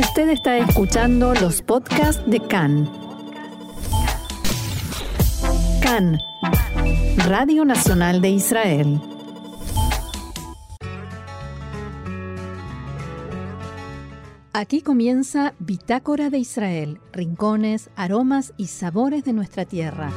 Usted está escuchando los podcasts de CAN. CAN, Radio Nacional de Israel. Aquí comienza Bitácora de Israel, rincones, aromas y sabores de nuestra tierra.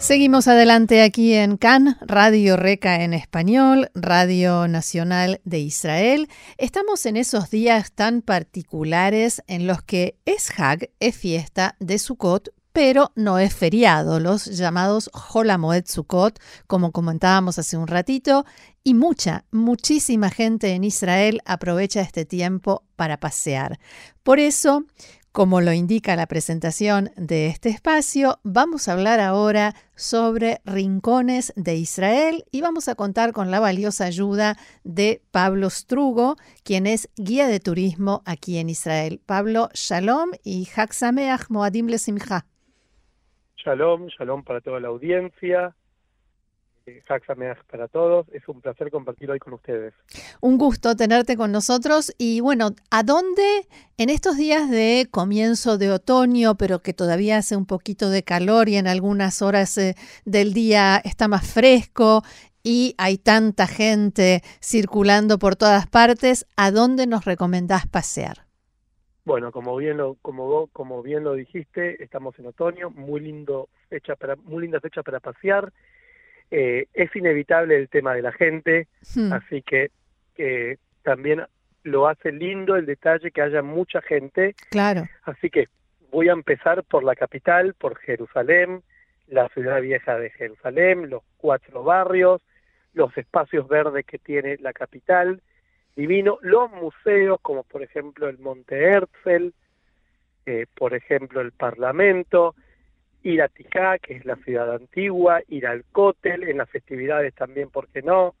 Seguimos adelante aquí en CAN, Radio Reca en español, Radio Nacional de Israel. Estamos en esos días tan particulares en los que es Hag, es fiesta de Sukkot, pero no es feriado, los llamados Holamoed Sukkot, como comentábamos hace un ratito, y mucha, muchísima gente en Israel aprovecha este tiempo para pasear. Por eso, como lo indica la presentación de este espacio, vamos a hablar ahora sobre rincones de Israel y vamos a contar con la valiosa ayuda de Pablo Strugo, quien es guía de turismo aquí en Israel. Pablo, shalom y Haksameach Moadim Lesimcha. Shalom, shalom para toda la audiencia. Sameach para todos. Es un placer compartir hoy con ustedes. Un gusto tenerte con nosotros. Y bueno, ¿a dónde en estos días de comienzo de otoño, pero que todavía hace un poquito de calor y en algunas horas eh, del día está más fresco y hay tanta gente circulando por todas partes, ¿a dónde nos recomendás pasear? Bueno, como bien lo, como, como bien lo dijiste, estamos en otoño, muy lindo fecha para, muy linda fecha para pasear. Eh, es inevitable el tema de la gente, hmm. así que también lo hace lindo el detalle que haya mucha gente. Claro. Así que voy a empezar por la capital, por Jerusalén, la ciudad vieja de Jerusalén, los cuatro barrios, los espacios verdes que tiene la capital, divino, los museos como por ejemplo el Monte Herzl, eh, por ejemplo el Parlamento, ir a Tijá, que es la ciudad antigua, ir al Cótel, en las festividades también, ¿por qué no?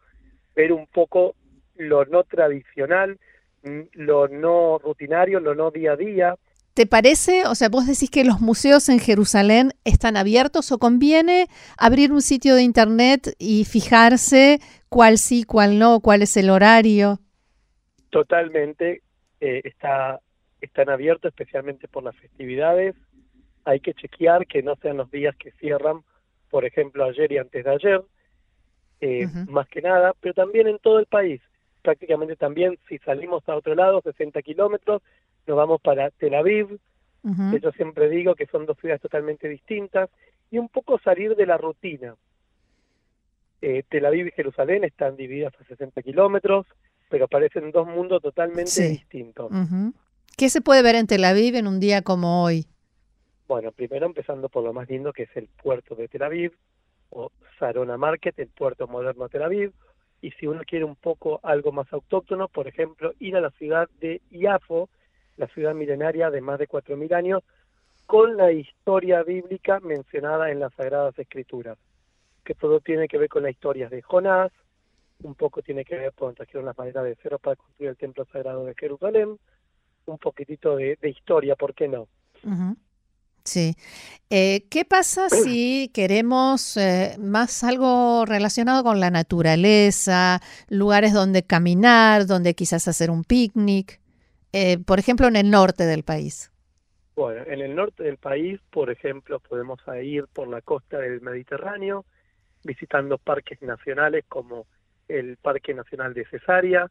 Ver un poco lo no tradicional, mm, lo no rutinario, lo no día a día. ¿Te parece, o sea, vos decís que los museos en Jerusalén están abiertos o conviene abrir un sitio de internet y fijarse cuál sí, cuál no, cuál es el horario? Totalmente, eh, está, están abiertos especialmente por las festividades hay que chequear que no sean los días que cierran, por ejemplo, ayer y antes de ayer, eh, más que nada, pero también en todo el país. Prácticamente también, si salimos a otro lado, 60 kilómetros, nos vamos para Tel Aviv, yo siempre digo que son dos ciudades totalmente distintas, y un poco salir de la rutina. Eh, Tel Aviv y Jerusalén están divididas a 60 kilómetros, pero parecen dos mundos totalmente distintos. ¿Qué se puede ver en Tel Aviv en un día como hoy? Bueno, primero empezando por lo más lindo que es el puerto de Tel Aviv o Sarona Market, el puerto moderno de Tel Aviv. Y si uno quiere un poco algo más autóctono, por ejemplo, ir a la ciudad de Iafo, la ciudad milenaria de más de 4.000 años, con la historia bíblica mencionada en las Sagradas Escrituras, que todo tiene que ver con las historias de Jonás, un poco tiene que ver con trajeron las maderas de cero para construir el templo sagrado de Jerusalén, un poquitito de, historia, ¿por qué no? Sí. Eh, ¿Qué pasa si queremos eh, más algo relacionado con la naturaleza, lugares donde caminar, donde quizás hacer un picnic? Eh, por ejemplo, en el norte del país. Bueno, en el norte del país, por ejemplo, podemos ir por la costa del Mediterráneo, visitando parques nacionales como el Parque Nacional de Cesárea.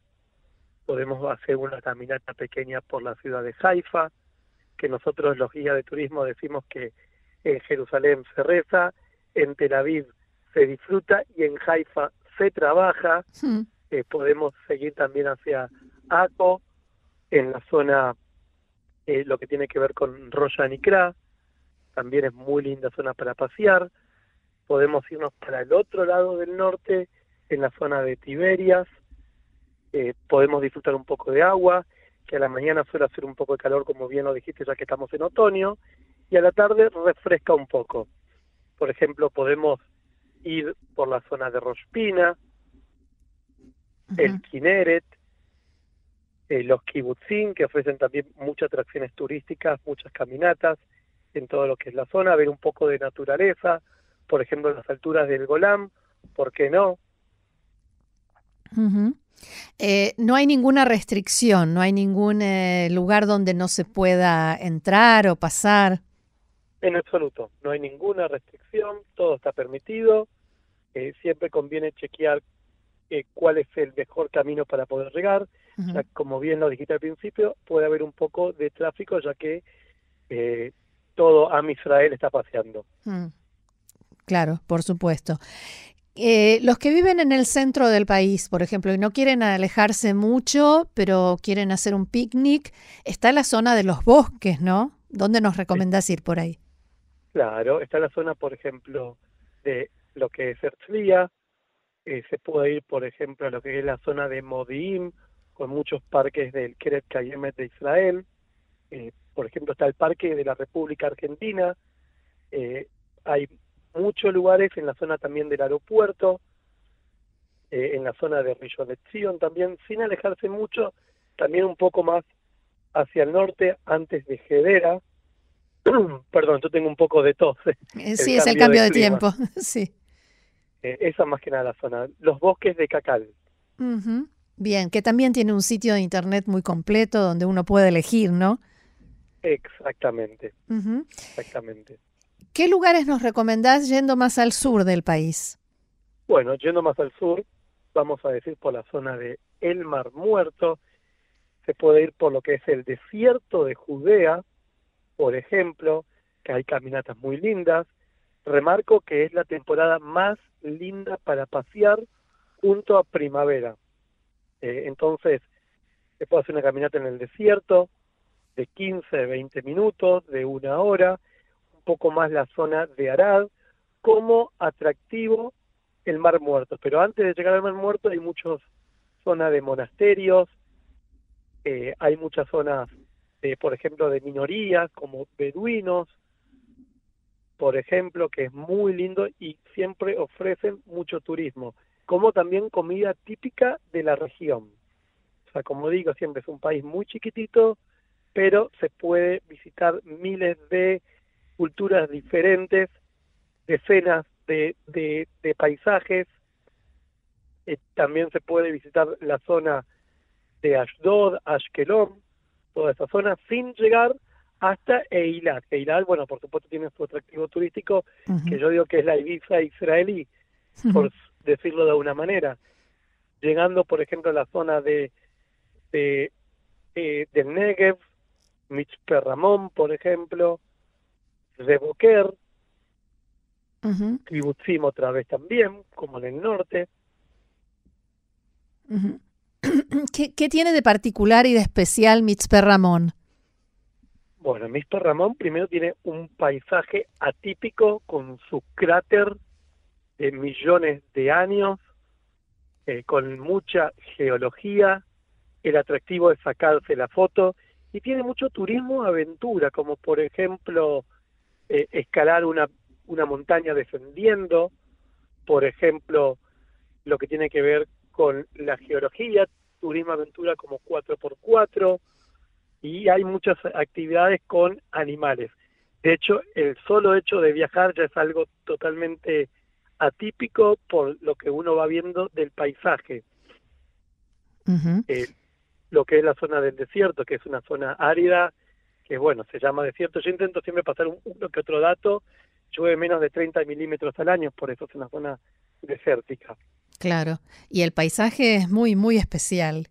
Podemos hacer una caminata pequeña por la ciudad de Haifa que nosotros los guías de turismo decimos que en Jerusalén se reza, en Tel Aviv se disfruta y en Haifa se trabaja. Hmm. Eh, podemos seguir también hacia Aco, en la zona, eh, lo que tiene que ver con Roya Nikra, también es muy linda zona para pasear. Podemos irnos para el otro lado del norte, en la zona de Tiberias. Eh, podemos disfrutar un poco de agua que a la mañana suele hacer un poco de calor, como bien lo dijiste, ya que estamos en otoño, y a la tarde refresca un poco. Por ejemplo, podemos ir por la zona de Rospina, el Kineret, eh, los kibutzim, que ofrecen también muchas atracciones turísticas, muchas caminatas en todo lo que es la zona, ver un poco de naturaleza, por ejemplo, en las alturas del Golán, ¿por qué no? Eh, no hay ninguna restricción, no hay ningún eh, lugar donde no se pueda entrar o pasar. En absoluto, no hay ninguna restricción, todo está permitido. Eh, siempre conviene chequear cuál es el mejor camino para poder llegar. como bien lo dijiste al principio, puede haber un poco de tráfico ya que todo Am Israel está paseando. Mm. Claro, por supuesto. Eh, los que viven en el centro del país, por ejemplo, y no quieren alejarse mucho, pero quieren hacer un picnic, está la zona de los bosques, ¿no? ¿Dónde nos recomendás ir por ahí? Claro, está la zona, por ejemplo, de lo que es Herzliya, eh, se puede ir, por ejemplo, a lo que es la zona de Modi'in, con muchos parques del Keret Kayemet de Israel. Eh, por ejemplo, está el Parque de la República Argentina. hay muchos lugares en la zona también del aeropuerto, eh, en la zona de Río de Sion también, sin alejarse mucho, también un poco más hacia el norte, antes de Gedera. Perdón, yo tengo un poco de tos. Eh, sí, es el cambio de, tiempo, sí. Eh, esa más que nada la zona. Los bosques de Cacal. Bien, que también tiene un sitio de internet muy completo donde uno puede elegir, ¿no? Exactamente. Exactamente. ¿Qué lugares nos recomendás yendo más al sur del país? Bueno, yendo más al sur, vamos a decir por la zona de El Mar Muerto, se puede ir por lo que es el desierto de Judea, por ejemplo, que hay caminatas muy lindas. Remarco que es la temporada más linda para pasear junto a primavera. Eh, entonces, se puede hacer una caminata en el desierto de 15, 20 minutos, de una hora, poco más la zona de Arad como atractivo el Mar Muerto. Pero antes de llegar al Mar Muerto hay muchas zonas de monasterios, eh, hay muchas zonas, de, por ejemplo, de minorías como beduinos, por ejemplo, que es muy lindo y siempre ofrecen mucho turismo, como también comida típica de la región. O sea, como digo, siempre es un país muy chiquitito, pero se puede visitar miles de culturas diferentes, decenas de, de, paisajes. Eh, también se puede visitar la zona de Ashdod, Ashkelon, toda esa zona, sin llegar hasta Eilat. Eilat, bueno, por supuesto tiene su atractivo turístico, que yo digo que es la Ibiza israelí, por decirlo de alguna manera. Llegando, por ejemplo, a la zona de, de, eh, del Negev, Mitzpe Ramón, por ejemplo, de Boquer, uh otra vez también, como en el norte. ¿Qué, tiene de particular y de especial Mitzpe Ramón? Bueno, Mitzpe Ramón primero tiene un paisaje atípico con su cráter de millones de años, eh, con mucha geología, el atractivo es sacarse la foto y tiene mucho turismo aventura, como por ejemplo eh, escalar una, una montaña descendiendo, por ejemplo, lo que tiene que ver con la geología, turismo aventura como 4x4, y hay muchas actividades con animales. De hecho, el solo hecho de viajar ya es algo totalmente atípico por lo que uno va viendo del paisaje. Eh, lo que es la zona del desierto, que es una zona árida que bueno, se llama desierto. Yo intento siempre pasar uno que otro dato, llueve menos de 30 milímetros al año, por eso es una zona desértica. Claro, y el paisaje es muy, muy especial.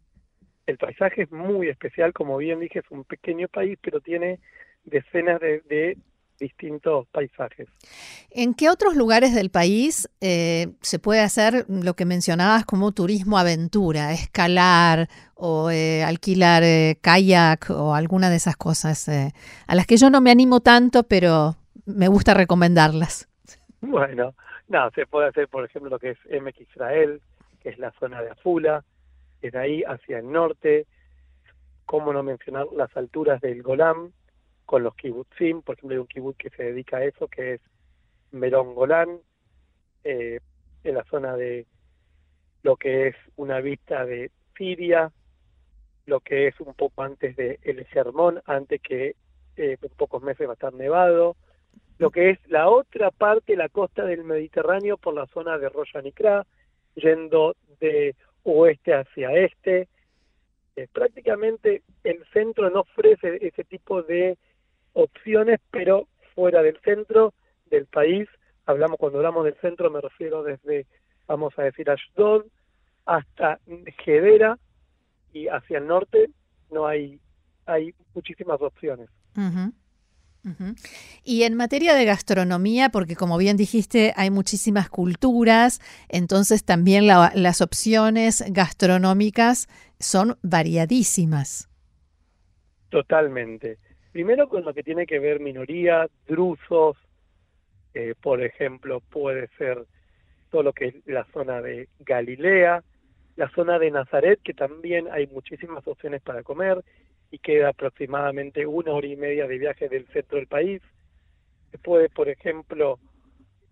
El paisaje es muy especial, como bien dije, es un pequeño país, pero tiene decenas de, distintos paisajes. ¿En qué otros lugares del país eh, se puede hacer lo que mencionabas como turismo aventura, escalar o eh, alquilar eh, kayak o alguna de esas cosas eh, a las que yo no me animo tanto, pero me gusta recomendarlas. Bueno, no, se puede hacer, por ejemplo, lo que es MX Israel, que es la zona de Afula, de ahí hacia el norte, cómo no mencionar las alturas del Golán, con los kibutzim, por ejemplo, hay un kibutz que se dedica a eso, que es Merón Golán, en la zona de lo que es una vista de Siria, lo que es un poco antes de el sermón, antes que eh, en pocos meses va a estar nevado, lo que es la otra parte, la costa del Mediterráneo por la zona de Roya Nicra, yendo de oeste hacia este. Eh, prácticamente el centro no ofrece ese tipo de opciones, pero fuera del centro del país, hablamos cuando hablamos del centro me refiero desde, vamos a decir, Ashdod hasta Gedera y hacia el norte no hay, hay muchísimas opciones. Y en materia de gastronomía, porque como bien dijiste, hay muchísimas culturas, entonces también las opciones gastronómicas son variadísimas. Totalmente. Primero con lo que tiene que ver minorías, drusos, eh, por ejemplo, puede ser todo lo que es la zona de Galilea, la zona de Nazaret, que también hay muchísimas opciones para comer, y queda aproximadamente una hora y media de viaje del centro del país. Puede, por ejemplo,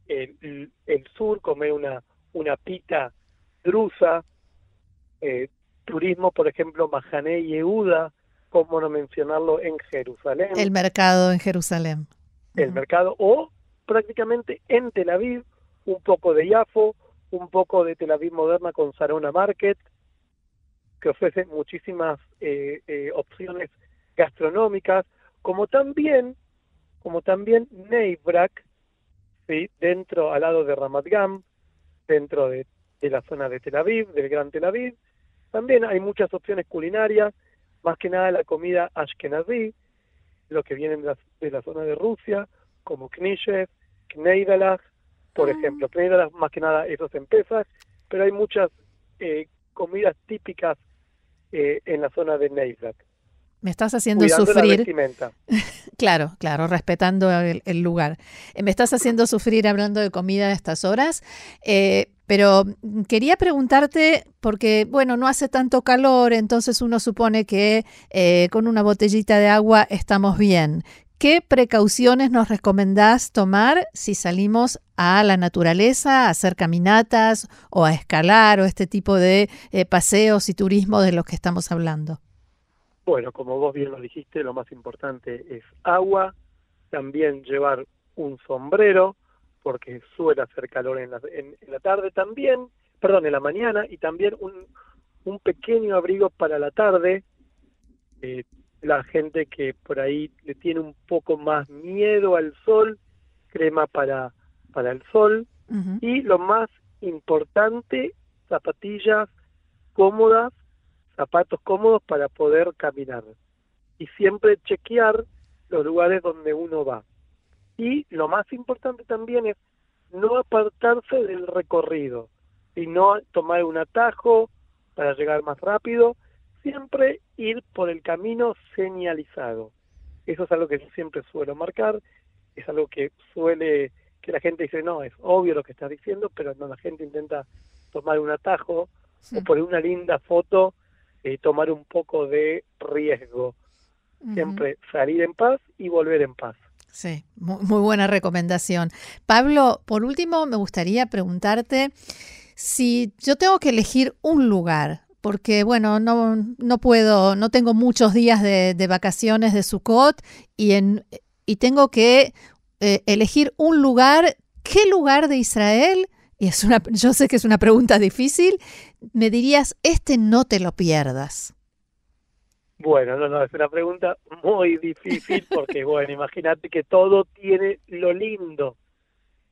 el, el sur comer una, una pita drusa, eh, turismo, por ejemplo, Mahané y Yehuda, cómo no mencionarlo en Jerusalén. El mercado en Jerusalén. El mercado, o prácticamente en Tel Aviv, un poco de Yafo, un poco de Tel Aviv moderna con Sarona Market, que ofrece muchísimas eh, eh, opciones gastronómicas, como también, como también Neibrak, ¿sí? dentro, al lado de Ramat Gam, dentro de, la zona de Tel Aviv, del Gran Tel Aviv. También hay muchas opciones culinarias, más que nada la comida ashkenazí, lo que viene de la, zona de Rusia, como Knishev, Kneidalach, por ah. ejemplo. Kneidalach más que nada esos en pero hay muchas eh, comidas típicas eh, en la zona de Neibrak. Me estás haciendo sufrir. claro, claro, respetando el, lugar. Eh, me estás haciendo sufrir hablando de comida a estas horas. Eh, pero quería preguntarte, porque bueno, no hace tanto calor, entonces uno supone que con una botellita de agua estamos bien. ¿Qué precauciones nos recomendás tomar si salimos a la naturaleza, a hacer caminatas o a escalar o este tipo de eh, paseos y turismo de los que estamos hablando? Bueno, como vos bien lo dijiste, lo más importante es agua, también llevar un sombrero, porque suele hacer calor en la, en, la tarde también, perdón, en la mañana, y también un, un pequeño abrigo para la tarde, eh, la gente que por ahí le tiene un poco más miedo al sol, crema para, para el sol, y lo más importante, zapatillas cómodas, zapatos cómodos para poder caminar. Y siempre chequear los lugares donde uno va. Y lo más importante también es no apartarse del recorrido y no tomar un atajo para llegar más rápido, siempre ir por el camino señalizado. Eso es algo que yo siempre suelo marcar, es algo que suele, que la gente dice, no, es obvio lo que estás diciendo, pero no, la gente intenta tomar un atajo o por una linda foto eh, tomar un poco de riesgo. Siempre salir en paz y volver en paz. Sí, muy buena recomendación. Pablo, por último, me gustaría preguntarte si yo tengo que elegir un lugar porque bueno, no, no puedo, no tengo muchos días de, vacaciones de Sukkot y, en, y tengo que eh, elegir un lugar. ¿Qué lugar de Israel? Y es una, yo sé que es una pregunta difícil. Me dirías, este no te lo pierdas. Bueno, no, no, es una pregunta muy difícil porque, bueno, imagínate que todo tiene lo lindo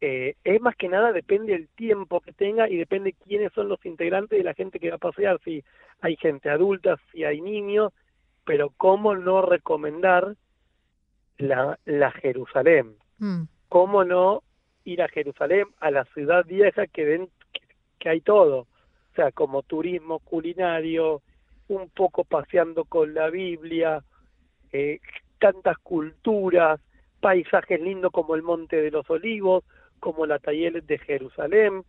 eh, es más que nada depende del tiempo que tenga y depende quiénes son los integrantes de la gente que va a pasear, si hay gente adulta, si hay niños, pero cómo no recomendar la, la Jerusalén, mm. cómo no ir a Jerusalén, a la ciudad vieja que, ven, que, hay todo, o sea, como turismo culinario, un poco paseando con la Biblia, eh, tantas culturas, paisajes lindos como el Monte de los Olivos, como la Tayel de Jerusalén.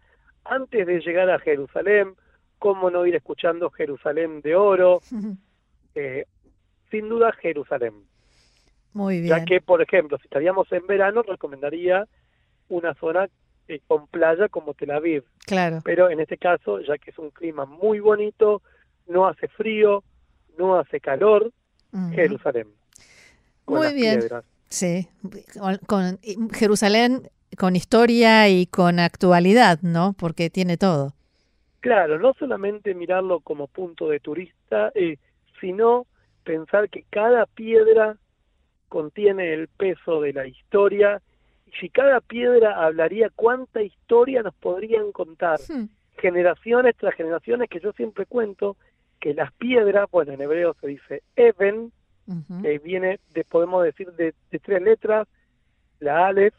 Antes de llegar a Jerusalén, cómo no ir escuchando Jerusalén de oro. Eh, sin duda Jerusalén. Muy bien. Ya que, por ejemplo, si estaríamos en verano, recomendaría una zona eh, con playa como Tel Aviv. Claro. Pero en este caso, ya que es un clima muy bonito, no hace frío, no hace calor, Jerusalén. muy bien. Sí, con Jerusalén con historia y con actualidad, ¿no? Porque tiene todo. Claro, no solamente mirarlo como punto de turista, eh, sino pensar que cada piedra contiene el peso de la historia si cada piedra hablaría cuánta historia nos podrían contar generaciones tras generaciones que yo siempre cuento que las piedras, bueno en hebreo se dice even, que viene de podemos decir de, tres letras, la alef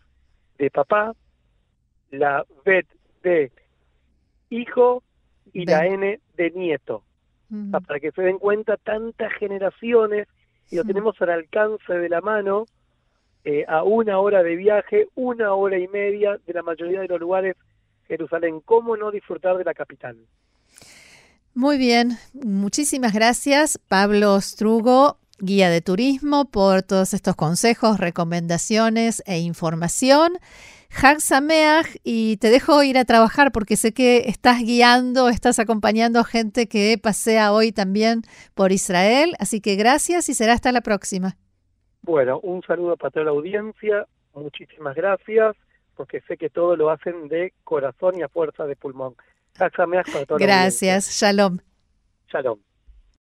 de papá, la bet de hijo y la N de nieto. para que se den cuenta tantas generaciones y lo tenemos al alcance de la mano eh, a una hora de viaje, una hora y media de la mayoría de los lugares Jerusalén. ¿Cómo no disfrutar de la capital? Muy bien, muchísimas gracias Pablo Strugo, guía de turismo, por todos estos consejos, recomendaciones e información. Hag Sameach y te dejo ir a trabajar porque sé que estás guiando, estás acompañando gente que pasea hoy también por Israel. Así que gracias y será hasta la próxima. Bueno, un saludo para toda la audiencia. Muchísimas gracias porque sé que todo lo hacen de corazón y a fuerza de pulmón. Gracias. Shalom. Shalom.